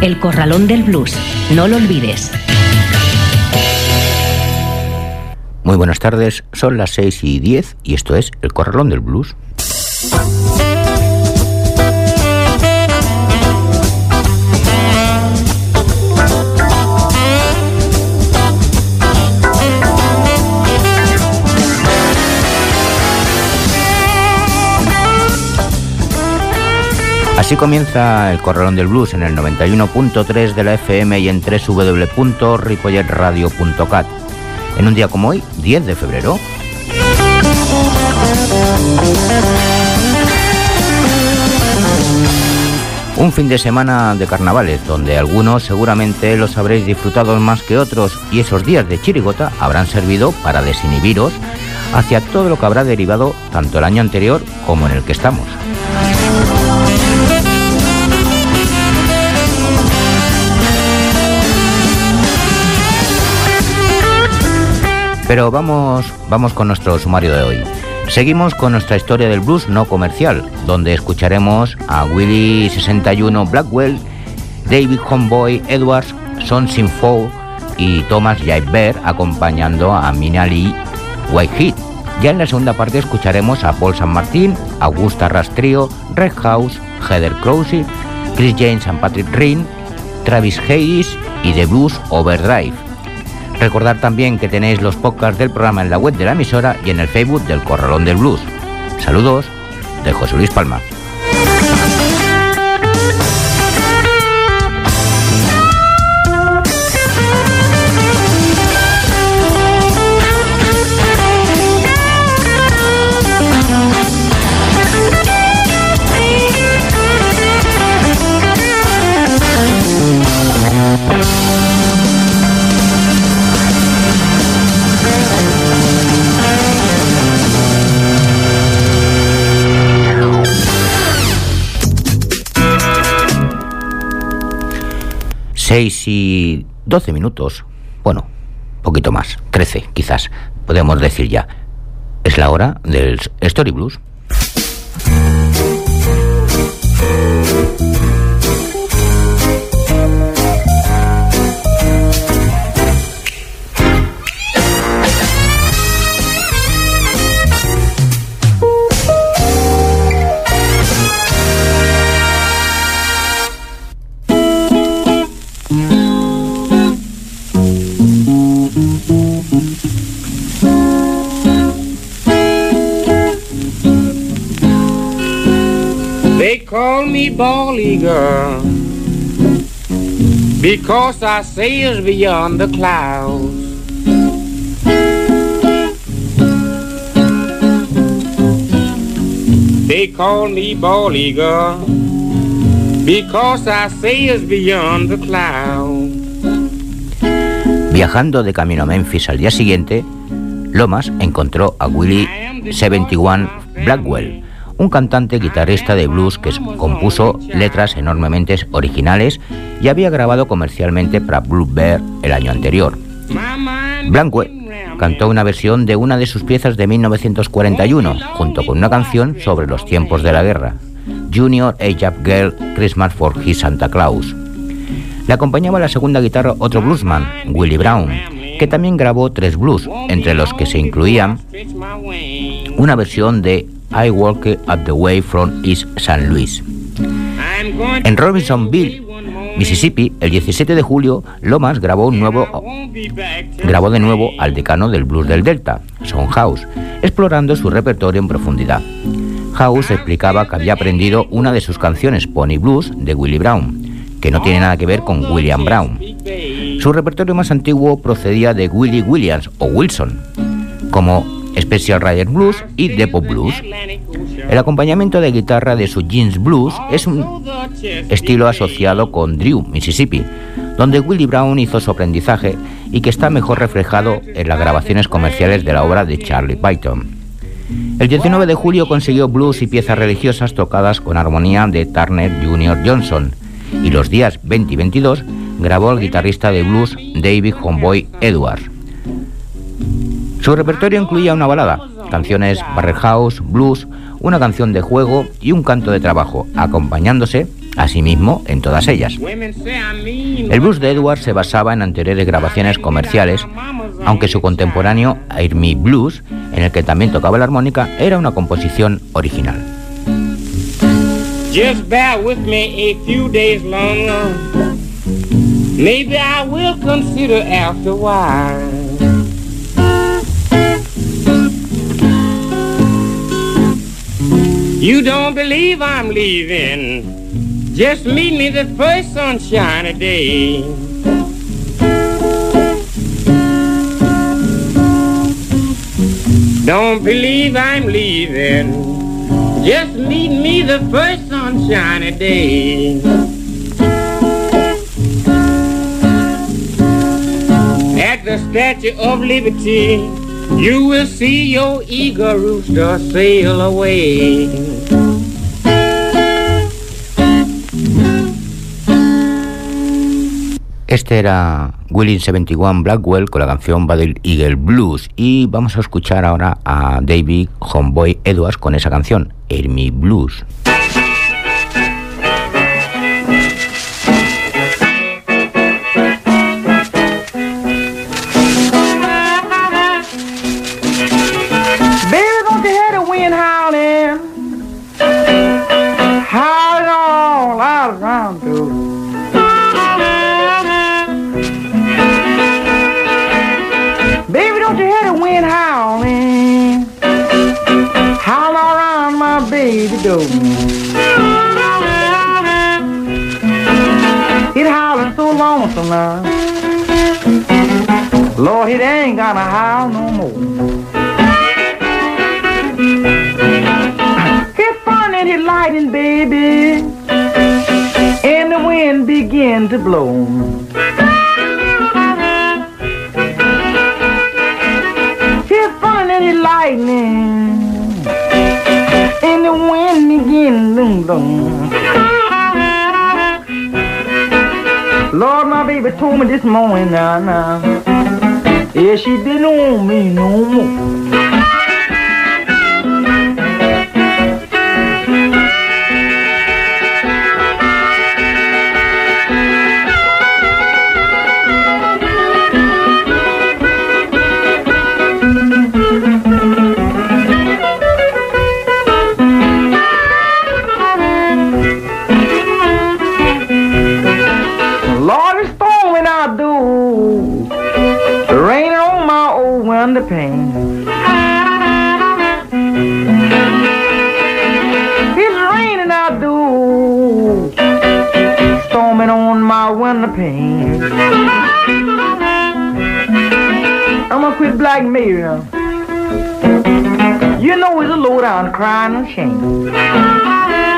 El Corralón del Blues. No lo olvides. Muy buenas tardes, son las 6 y 10 y esto es El Corralón del Blues. Así comienza el Corralón del Blues en el 91.3 de la FM y en www.ripolletradio.cat en un día como hoy, 10 de febrero. Un fin de semana de carnavales, donde algunos seguramente los habréis disfrutado más que otros y esos días de chirigota habrán servido para desinhibiros hacia todo lo que habrá derivado tanto el año anterior como en el que estamos. Pero vamos, vamos con nuestro sumario de hoy. Seguimos con nuestra historia del blues no comercial, donde escucharemos a Willie 61 Blackwell, David Homeboy Edwards, Son Sinfo y Thomas Jaiber acompañando a Minali Whitehead. Ya en la segunda parte escucharemos a Paul San Martín, Augusta Rastrio, Red House, Heather Crowsey, Chris James and Patrick Rinn, Travis Hayes y The Blues Overdrive. Recordar también que tenéis los podcasts del programa en la web de la emisora y en el Facebook del Corralón del Blues. Saludos de José Luis Palma. 6 y 12 minutos, bueno, poquito más, 13 quizás, podemos decir ya. Es la hora del Story Blues. Because I sails beyond the clouds. They call me Girl because I sails beyond the clouds. Viajando de camino a Memphis al día siguiente, Lomas encontró a Willie 71 Blackwell, un cantante guitarrista de blues que compuso letras enormemente originales y había grabado comercialmente para Blue Bear el año anterior. Blanque cantó una versión de una de sus piezas de 1941, junto con una canción sobre los tiempos de la guerra, Junior Up Girl Christmas for His Santa Claus. Le acompañaba la segunda guitarra otro bluesman, Willie Brown, que también grabó tres blues, entre los que se incluían una versión de I Walk at the Way from East St. Louis. En Robinsonville, Mississippi, el 17 de julio, Lomas grabó, un nuevo, grabó de nuevo al decano del blues del Delta, Son House, explorando su repertorio en profundidad. House explicaba que había aprendido una de sus canciones, Pony Blues, de Willie Brown, que no tiene nada que ver con William Brown. Su repertorio más antiguo procedía de Willie Williams o Wilson, como Special Rider Blues y Depot Blues. El acompañamiento de guitarra de su Jeans Blues es un estilo asociado con Drew, Mississippi, donde Willie Brown hizo su aprendizaje y que está mejor reflejado en las grabaciones comerciales de la obra de Charlie Python. El 19 de julio consiguió blues y piezas religiosas tocadas con armonía de Turner Jr. Johnson y los días 20 y 22 grabó al guitarrista de blues David Homeboy Edwards. Su repertorio incluía una balada, canciones barrel house, blues, una canción de juego y un canto de trabajo, acompañándose a sí mismo en todas ellas. El blues de Edwards se basaba en anteriores grabaciones comerciales, aunque su contemporáneo Air Me Blues, en el que también tocaba la armónica, era una composición original. Maybe I will consider after while. You don't believe I'm leaving. Just meet me the first sunshiny day. Don't believe I'm leaving. Just meet me the first sunshiny day. At the Statue of Liberty. You will see your eager rooster sail away. Este era Willing 71 Blackwell con la canción Battle Eagle Blues y vamos a escuchar ahora a David Homeboy Edwards con esa canción, Ermi Blues. Go. It howling so lonesome now. Lord, it ain't gonna howl no more. It's fun and it's lighting, baby, and the wind begin to blow. It's fun and it's lightning and the wind begin to blow. Lord, my baby told me this morning now, now. Yeah, she didn't want me no more. pain. I'm gonna quit black now. You know it's a low down crying and shame.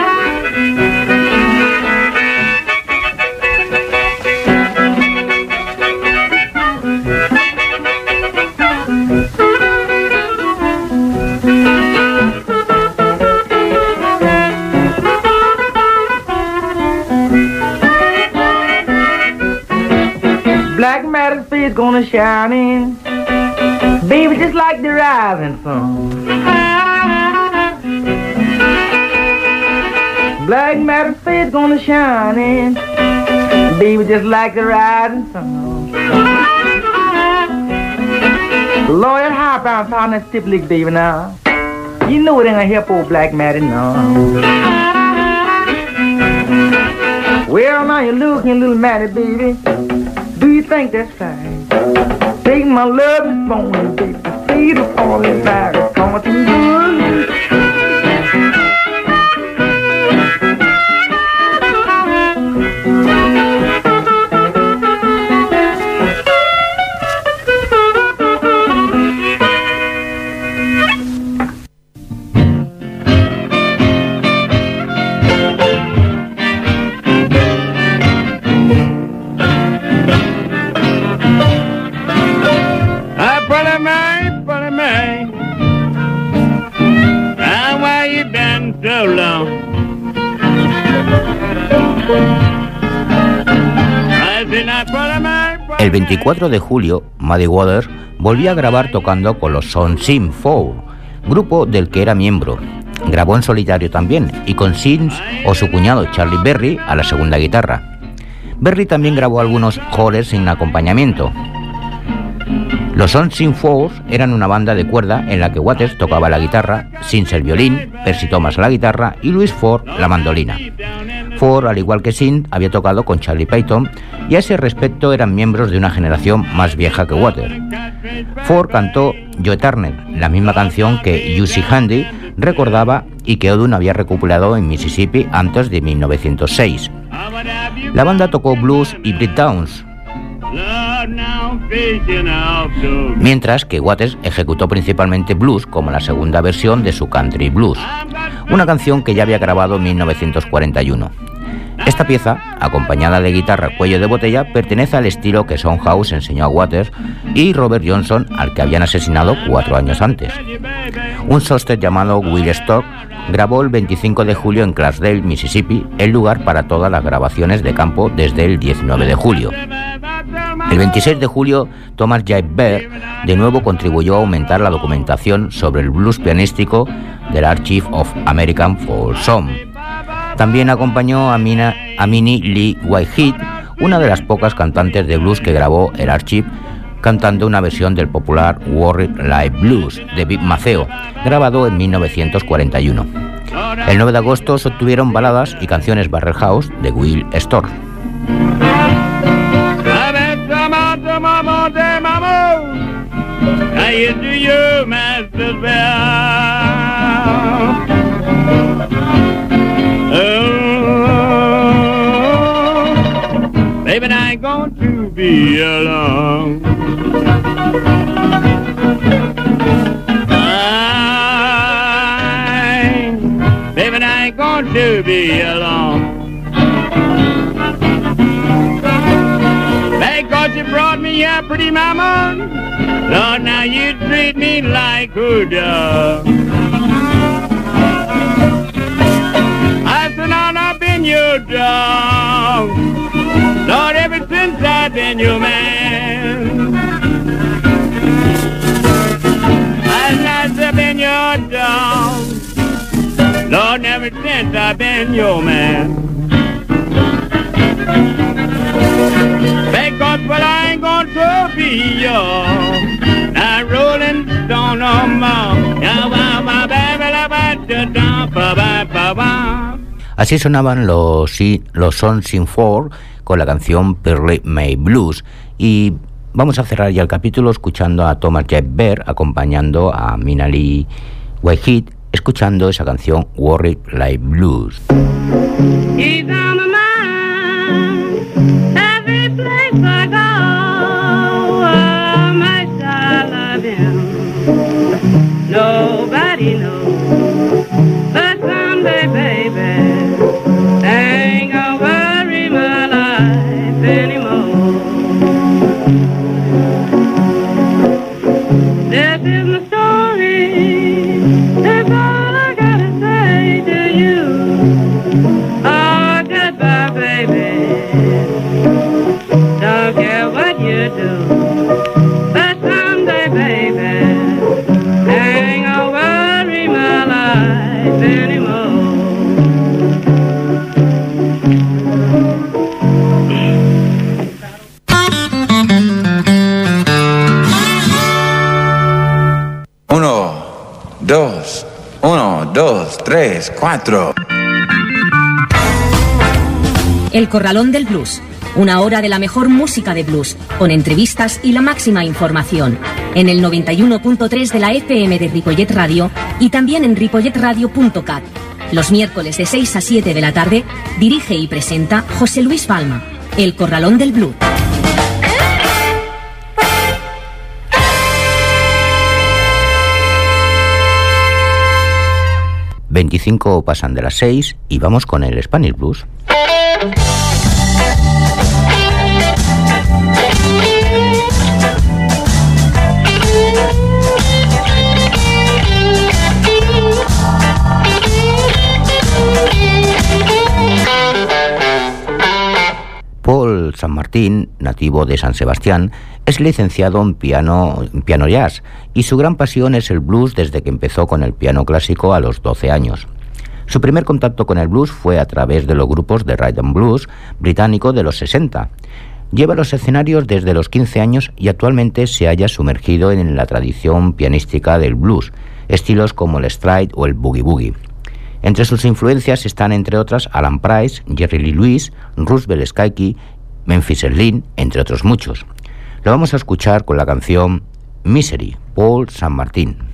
Gonna in Baby, just like the rising sun. Black matter face gonna shine in. Baby, just like the rising sun. Lawyer Hop out on that stiff lick, baby, now. You know it ain't a hip old black matter, no. Well, now you're looking little matty, baby. Do you think that's fine? Take my love is born, baby. Feed it all in El 24 de julio, Muddy Waters volvió a grabar tocando con los Son Sim Four, grupo del que era miembro. Grabó en solitario también y con Sims o su cuñado Charlie Berry a la segunda guitarra. Berry también grabó algunos jores sin acompañamiento. Los On Sin Force eran una banda de cuerda en la que Waters tocaba la guitarra, Sins el violín, Percy Thomas la guitarra y Louis Ford la mandolina. Ford, al igual que Sin, había tocado con Charlie Payton y a ese respecto eran miembros de una generación más vieja que Waters. Ford cantó Joe Turner, la misma canción que Yusi Handy recordaba y que Odun había recuperado en Mississippi antes de 1906. La banda tocó blues y breakdowns, mientras que Waters ejecutó principalmente blues como la segunda versión de su country blues, una canción que ya había grabado en 1941. Esta pieza, acompañada de guitarra cuello de botella, pertenece al estilo que House enseñó a Waters y Robert Johnson, al que habían asesinado cuatro años antes. Un sóster llamado Will Stock grabó el 25 de julio en Clarksdale, Mississippi, el lugar para todas las grabaciones de campo desde el 19 de julio. El 26 de julio, Thomas J. Baer de nuevo contribuyó a aumentar la documentación sobre el blues pianístico del Archive of American Folk Song. También acompañó a, Minnie Lee Whitehead, una de las pocas cantantes de blues que grabó el Archive cantando una versión del popular Warrior Live Blues de Big Maceo, grabado en 1941. El 9 de agosto se obtuvieron baladas y canciones Barrel House de Will Storr. To be alone. Because you brought me here, pretty mama, Lord, now you treat me like a dog. I said, now I've been your dog. Lord, ever since I've been your man. I've been your dog. Lord, never since I've been your man. Because, well, I ain't be yours. Now, rolling stone no more. Así sonaban los, los Sons in Four con la canción Pearly May Blues y vamos a cerrar ya el capítulo escuchando a Thomas Jeff Bear acompañando a Minali Whitehead escuchando esa canción Worry Like Blues. Corralón del Blues. Una hora de la mejor música de blues, con entrevistas y la máxima información. En el 91.3 de la FM de Ripollet Radio y también en ripolletradio.cat. Los miércoles de 6 a 7 de la tarde dirige y presenta José Luis Palma. El Corralón del Blues. 25 pasan de las 6 y vamos con el Spanish Blues. De San Sebastián, es licenciado en piano, piano jazz y su gran pasión es el blues desde que empezó con el piano clásico a los 12 años. Su primer contacto con el blues fue a través de los grupos de rhythm blues británico de los 60. Lleva los escenarios desde los 15 años y actualmente se haya sumergido en la tradición pianística del blues, estilos como el stride o el boogie boogie. Entre sus influencias están, entre otras, Alan Price, Jerry Lee Lewis, Roosevelt Skyke, Memphis Erlin, entre otros muchos. Lo vamos a escuchar con la canción Misery, Paul San Martín.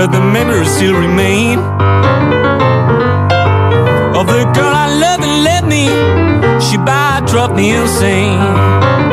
but the memories still remain of the girl I love and let me. She by dropped me insane.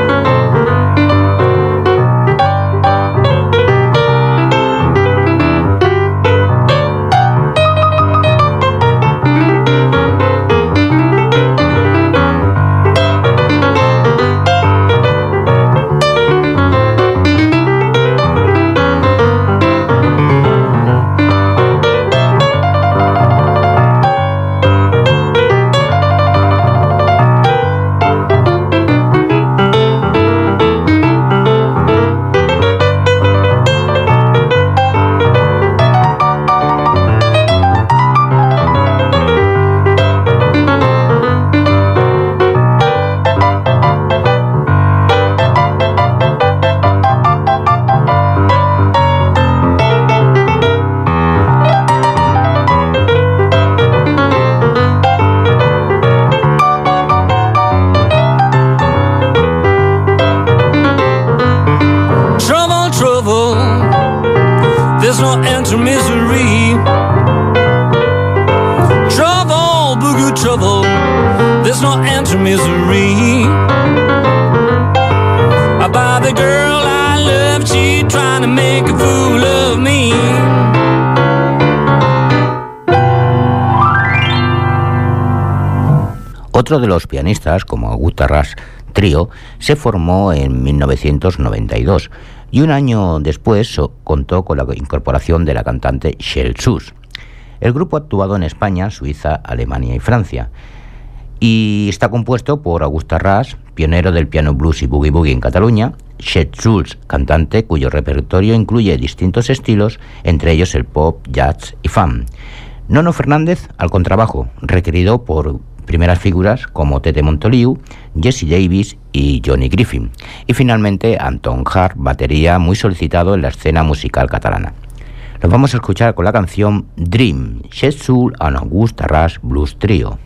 Otro de los pianistas, como Guitarras Trio, se formó en 1992 y un año después contó con la incorporación de la cantante Shell Sus. El grupo ha actuado en España, Suiza, Alemania y Francia y está compuesto por Augusta Ras, pionero del piano blues y boogie boogie en Cataluña, Chet Schulz, cantante cuyo repertorio incluye distintos estilos, entre ellos el pop, jazz y funk. Nono Fernández al contrabajo, requerido por primeras figuras como Tete Montoliu, Jesse Davis y Johnny Griffin. Y finalmente Anton Hart, batería muy solicitado en la escena musical catalana. Los vamos a escuchar con la canción Dream, Soul and Augusta Rush Blues Trio.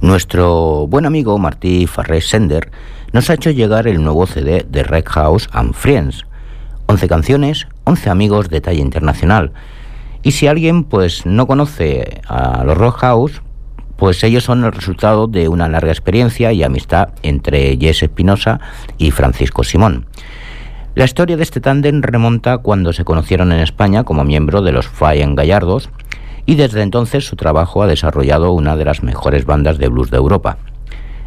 Nuestro buen amigo Martí Farrés Sender nos ha hecho llegar el nuevo CD de Red House and Friends. 11 canciones, 11 amigos de talla internacional. Y si alguien pues no conoce a los Red House, pues ellos son el resultado de una larga experiencia y amistad entre Jess Espinosa y Francisco Simón. La historia de este tándem remonta cuando se conocieron en España como miembro de los Flying Gallardos y desde entonces su trabajo ha desarrollado una de las mejores bandas de blues de Europa.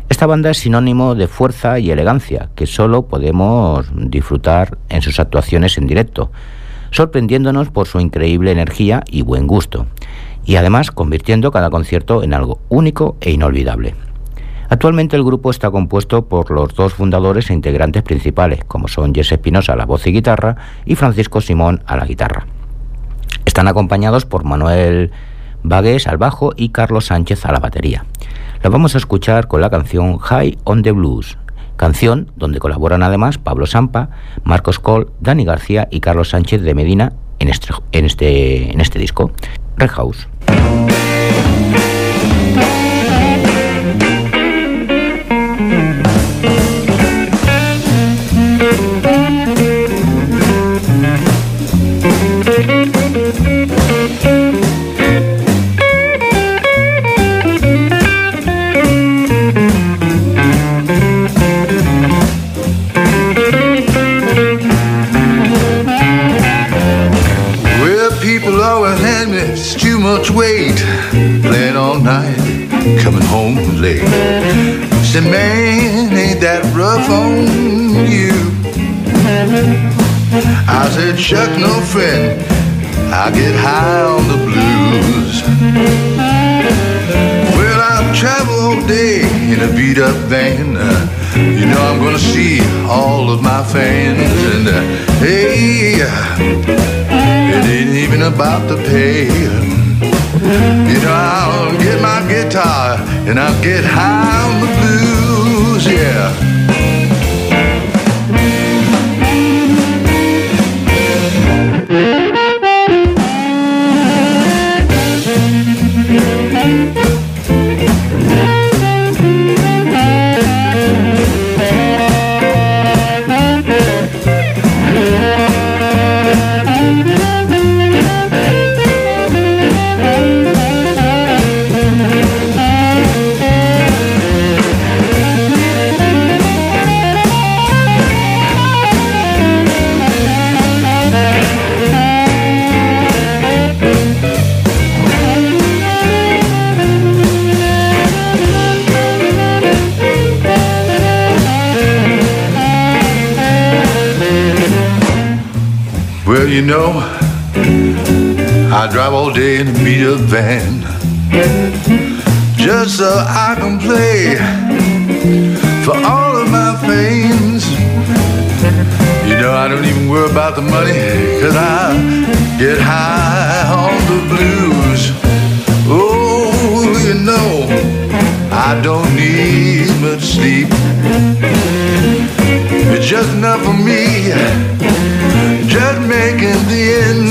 Esta banda es sinónimo de fuerza y elegancia que solo podemos disfrutar en sus actuaciones en directo, sorprendiéndonos por su increíble energía y buen gusto, y además convirtiendo cada concierto en algo único e inolvidable. Actualmente el grupo está compuesto por los dos fundadores e integrantes principales, como son Jesse Espinosa a la voz y guitarra y Francisco Simón a la guitarra. Están acompañados por Manuel Vagues al bajo y Carlos Sánchez a la batería. Lo vamos a escuchar con la canción High on the Blues, canción donde colaboran además Pablo Sampa, Marcos Cole, Dani García y Carlos Sánchez de Medina en este, en este, en este disco. Red House. Coming home late. Said, man, ain't that rough on you? I said, Chuck, no friend, I get high on the blues. Well, I've traveled all day in a beat up van. Uh, you know I'm gonna see all of my fans, and uh, hey, it ain't even about the pay. You know, I'll get my guitar and I'll get high on the blues, yeah. You know, I drive all day in a beat up van just so I can play for all of my fans. You know, I don't even worry about the money, cause I get high on the blues. Oh, you know, I don't need much sleep. It's just enough the ends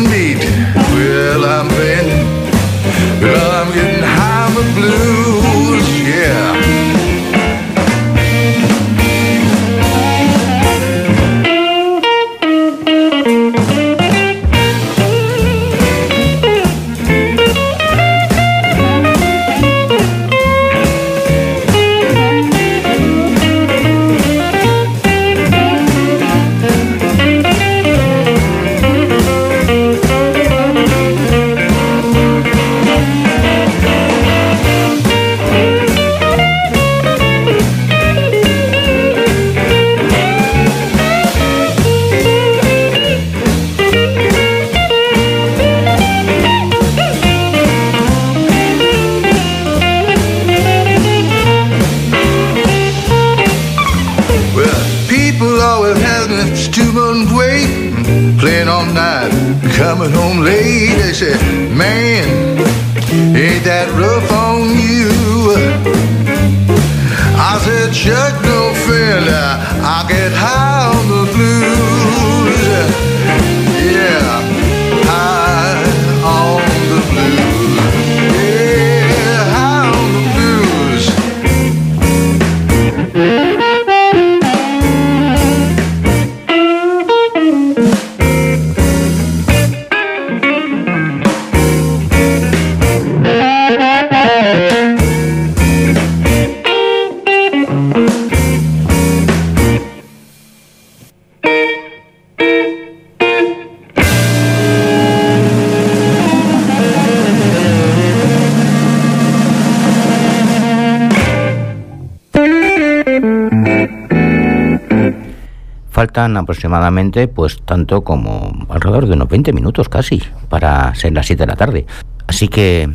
Aproximadamente, pues tanto como alrededor de unos 20 minutos casi para ser las 7 de la tarde. Así que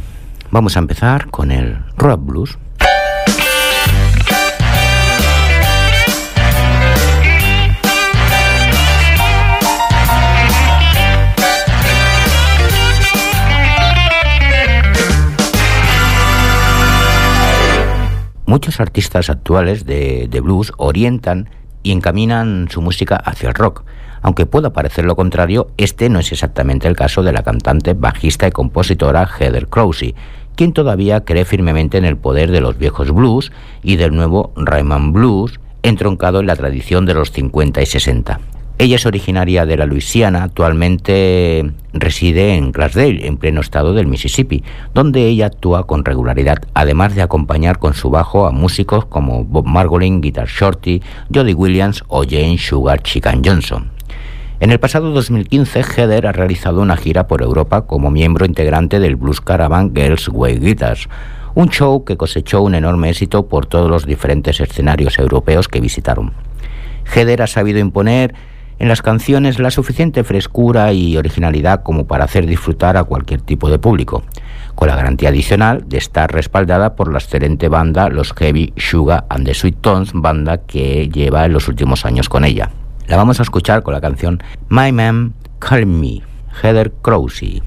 vamos a empezar con el rock blues. Muchos artistas actuales de, de blues orientan y encaminan su música hacia el rock. Aunque pueda parecer lo contrario, este no es exactamente el caso de la cantante, bajista y compositora Heather Crowsey, quien todavía cree firmemente en el poder de los viejos blues y del nuevo Rayman Blues, entroncado en la tradición de los 50 y 60. Ella es originaria de la Luisiana, actualmente reside en Clarksdale, en pleno estado del Mississippi, donde ella actúa con regularidad, además de acompañar con su bajo a músicos como Bob Margolin, Guitar Shorty, Jody Williams o Jane Sugar Chicken Johnson. En el pasado 2015, Heather ha realizado una gira por Europa como miembro integrante del Blues Caravan Girls Way Guitars, un show que cosechó un enorme éxito por todos los diferentes escenarios europeos que visitaron. Heather ha sabido imponer en las canciones la suficiente frescura y originalidad como para hacer disfrutar a cualquier tipo de público, con la garantía adicional de estar respaldada por la excelente banda Los Heavy Sugar and the Sweet Tones, banda que lleva en los últimos años con ella. La vamos a escuchar con la canción My Man Call Me, Heather Crowsey.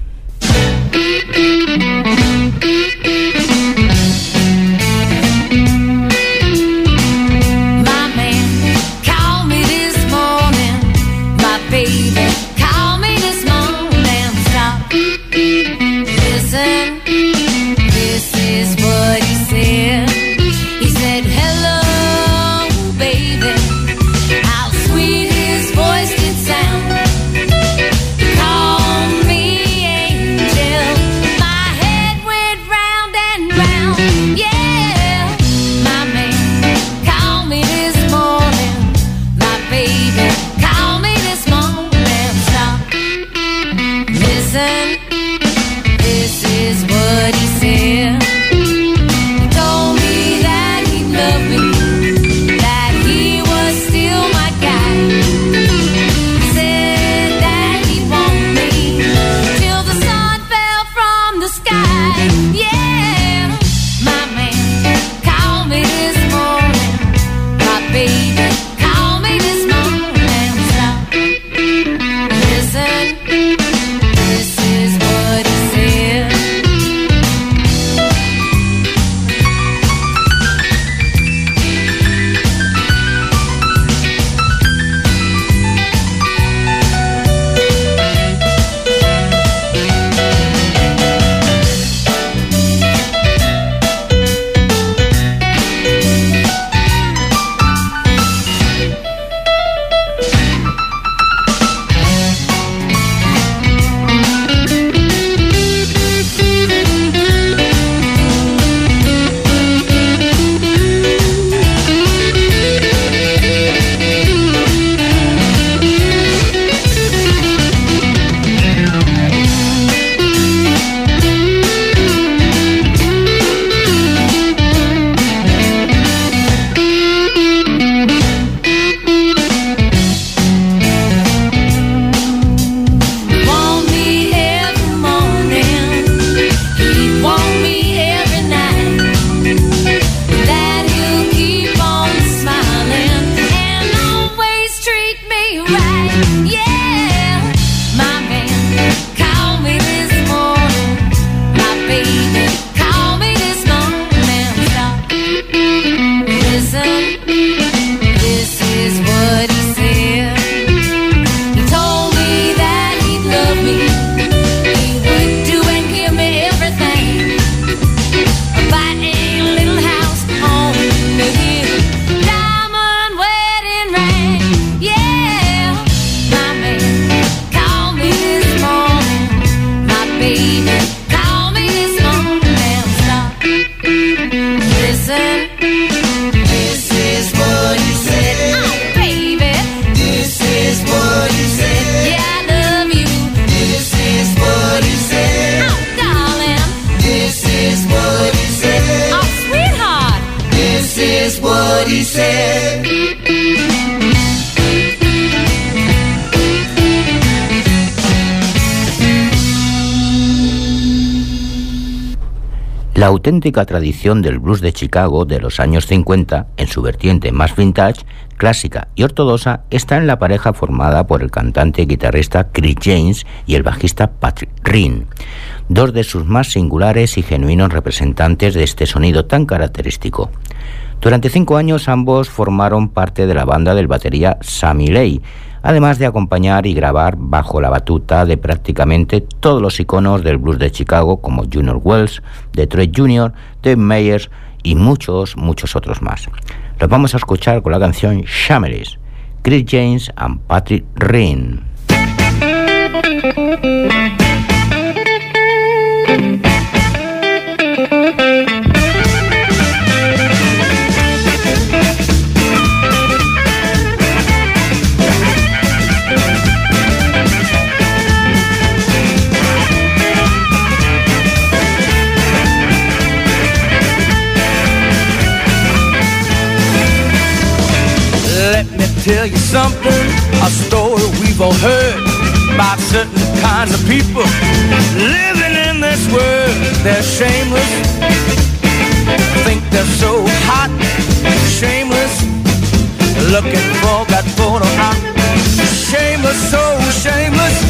Auténtica tradición del blues de Chicago de los años 50, en su vertiente más vintage, clásica y ortodoxa, está en la pareja formada por el cantante y guitarrista Chris James y el bajista Patrick Reen, dos de sus más singulares y genuinos representantes de este sonido tan característico. Durante cinco años ambos formaron parte de la banda del batería Sammy Lay, además de acompañar y grabar bajo la batuta de prácticamente todos los iconos del blues de Chicago como Junior Wells, Detroit Jr., Dave Meyers y muchos, muchos otros más. Los vamos a escuchar con la canción Shameless, Chris James and Patrick Reen. Tell you something, a story we've all heard about certain kinds of people living in this world. They're shameless, think they're so hot, shameless, looking for that photo op. Shameless, so shameless,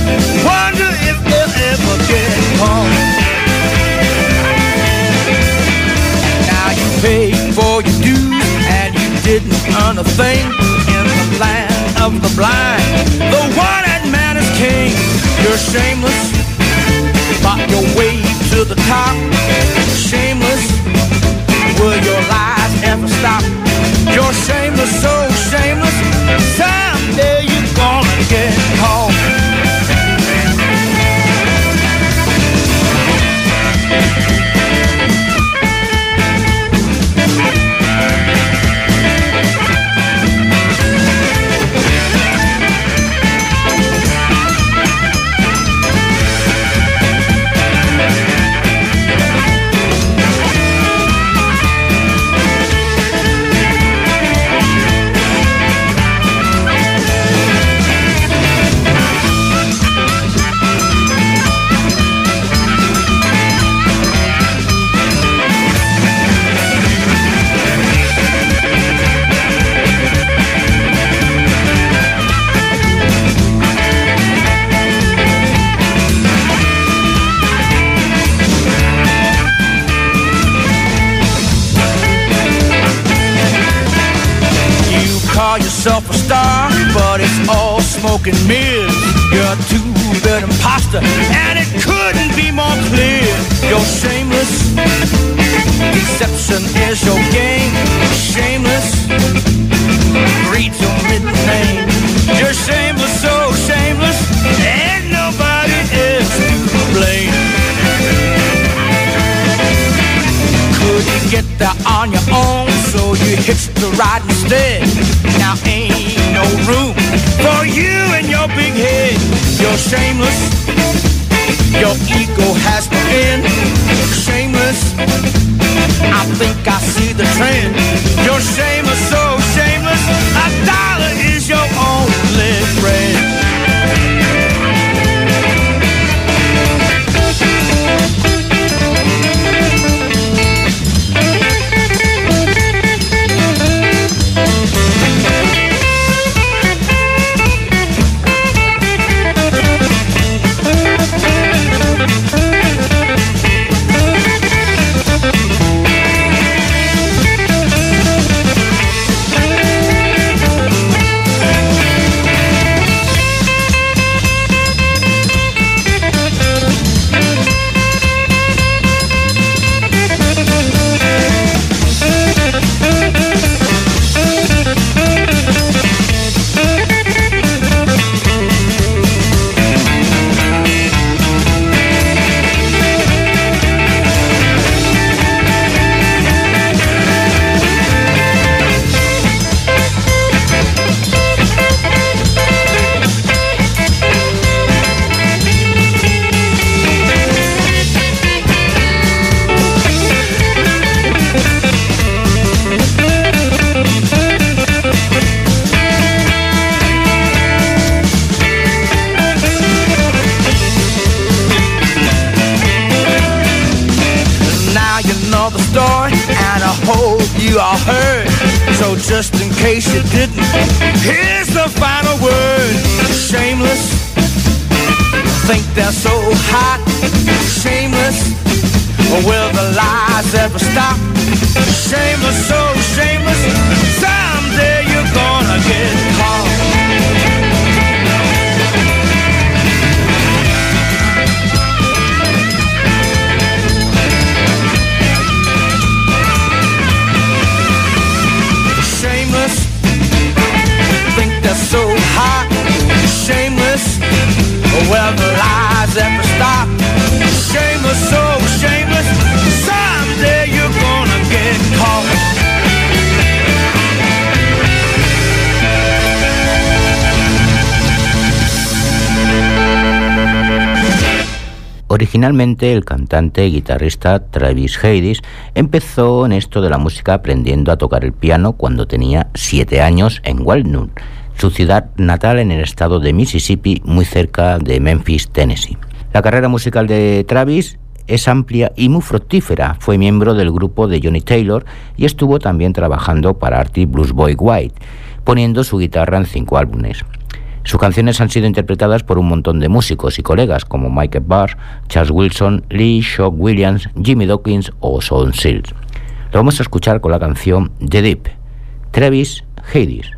wonder if they'll ever get home. Now you paid for your dues and you didn't earn a thing land of the blind. The one-eyed man is king. You're shameless, but your way to the top. Shameless, will your lies ever stop? You're shameless, so shameless. Someday you're gonna get caught. Yourself a star, but it's all smoke and mirrors. You're a two-bit imposter, and it couldn't be more clear. You're shameless. Deception is your game. Shameless. Greed's your middle name. You're shameless, so shameless, and nobody is to blame. Could you get there on your own? So you hitched the ride instead. Now ain't no room for you and your big head. You're shameless. Your ego has to end. Shameless. I think I see the trend. You're shameless, so shameless. A dollar is your only friend. Originalmente el cantante y guitarrista Travis Hayes empezó en esto de la música aprendiendo a tocar el piano cuando tenía siete años en Walnut, su ciudad natal en el estado de Mississippi, muy cerca de Memphis, Tennessee. La carrera musical de Travis es amplia y muy fructífera. Fue miembro del grupo de Johnny Taylor y estuvo también trabajando para Artie Blues Boy White, poniendo su guitarra en cinco álbumes. Sus canciones han sido interpretadas por un montón de músicos y colegas como Michael Barr, Charles Wilson, Lee Shock Williams, Jimmy Dawkins o Son Sills. Lo vamos a escuchar con la canción The Deep, Travis Hades.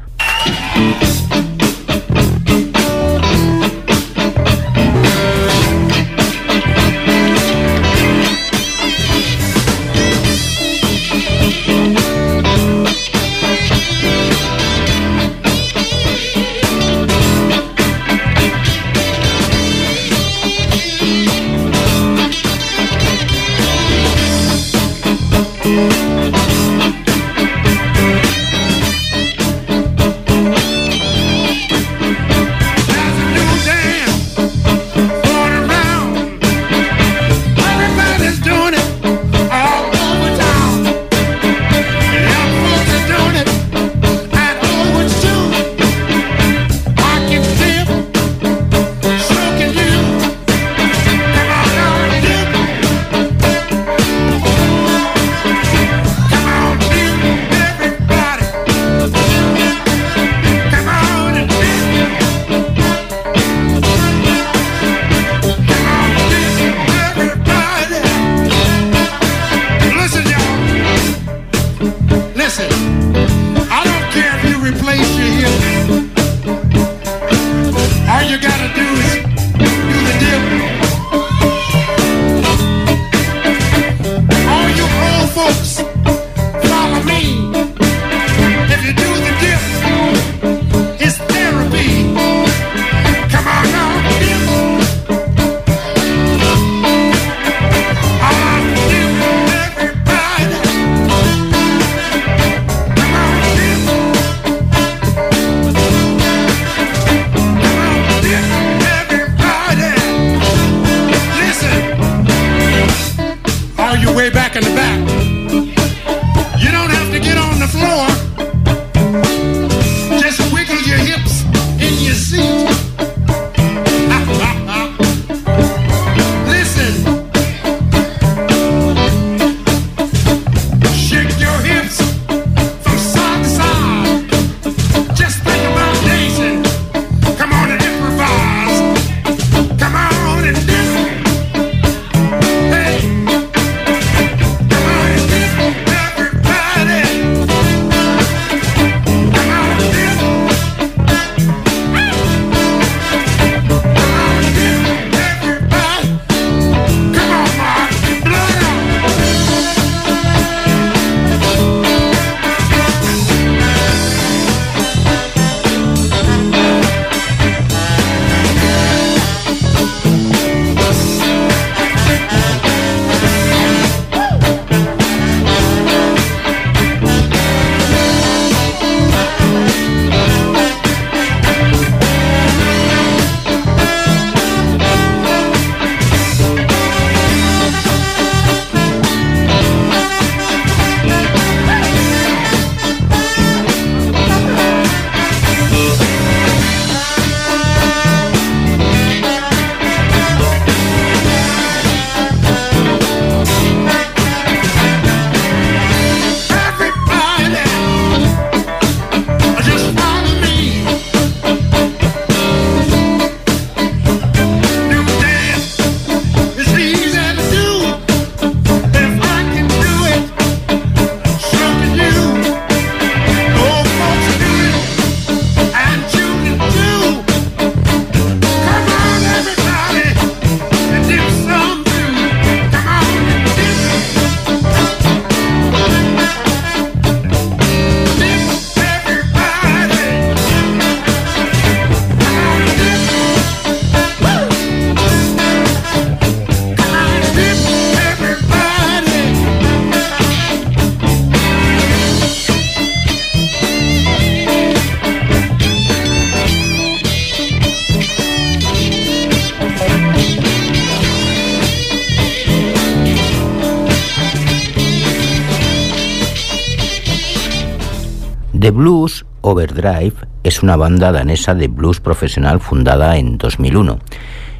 Overdrive es una banda danesa de blues profesional fundada en 2001.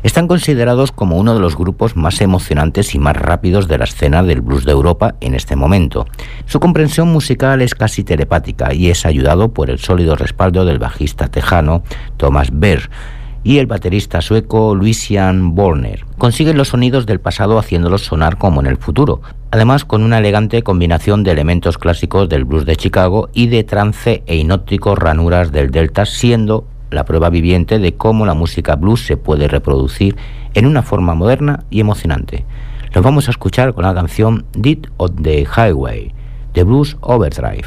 Están considerados como uno de los grupos más emocionantes y más rápidos de la escena del blues de Europa en este momento. Su comprensión musical es casi telepática y es ayudado por el sólido respaldo del bajista tejano Thomas Berg, y el baterista sueco Lucian Borner. Consiguen los sonidos del pasado haciéndolos sonar como en el futuro, además con una elegante combinación de elementos clásicos del blues de Chicago y de trance e hipnóticos ranuras del delta, siendo la prueba viviente de cómo la música blues se puede reproducir en una forma moderna y emocionante. Los vamos a escuchar con la canción Dead on the Highway, de Blues Overdrive.